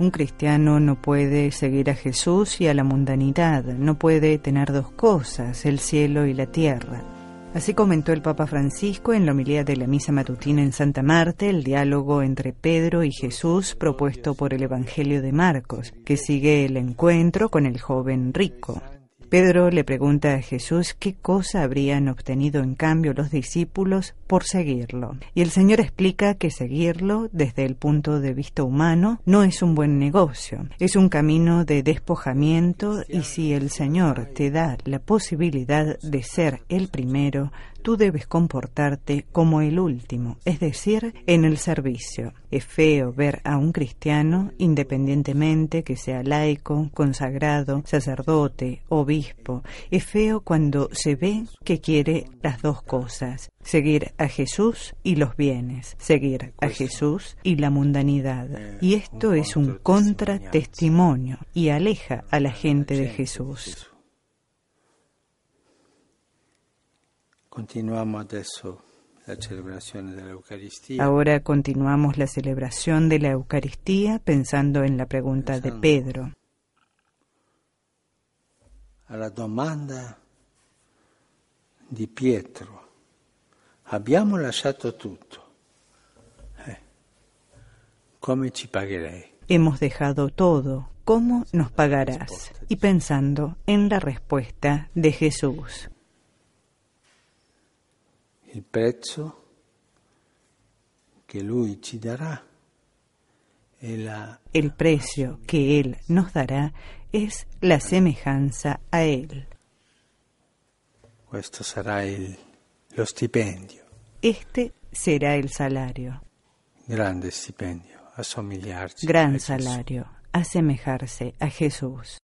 Un cristiano no puede seguir a Jesús y a la mundanidad, no puede tener dos cosas, el cielo y la tierra. Así comentó el Papa Francisco en la homilía de la misa matutina en Santa Marta el diálogo entre Pedro y Jesús propuesto por el Evangelio de Marcos, que sigue el encuentro con el joven rico. Pedro le pregunta a Jesús qué cosa habrían obtenido en cambio los discípulos por seguirlo. Y el Señor explica que seguirlo desde el punto de vista humano no es un buen negocio, es un camino de despojamiento y si el Señor te da la posibilidad de ser el primero, tú debes comportarte como el último, es decir, en el servicio. Es feo ver a un cristiano, independientemente que sea laico, consagrado, sacerdote, obispo, es feo cuando se ve que quiere las dos cosas, seguir a Jesús y los bienes, seguir a Jesús y la mundanidad. Y esto es un contratestimonio y aleja a la gente de Jesús. Ahora continuamos la celebración de la Eucaristía pensando en la pregunta de Pedro. A la domanda di Pietro. Abbiamo lasciato tutto. Eh, come ci pagherei? Hemos dejado todo. ¿Cómo nos pagarás? Y pensando en la respuesta de Jesús. Il prezzo che lui ci dará la... El precio que Él nos dará es la semejanza a Él. Questo sarà il, lo stipendio. Este será el salario. Grande stipendio, assomigliarci. Gran salario, asemejarse a Jesús.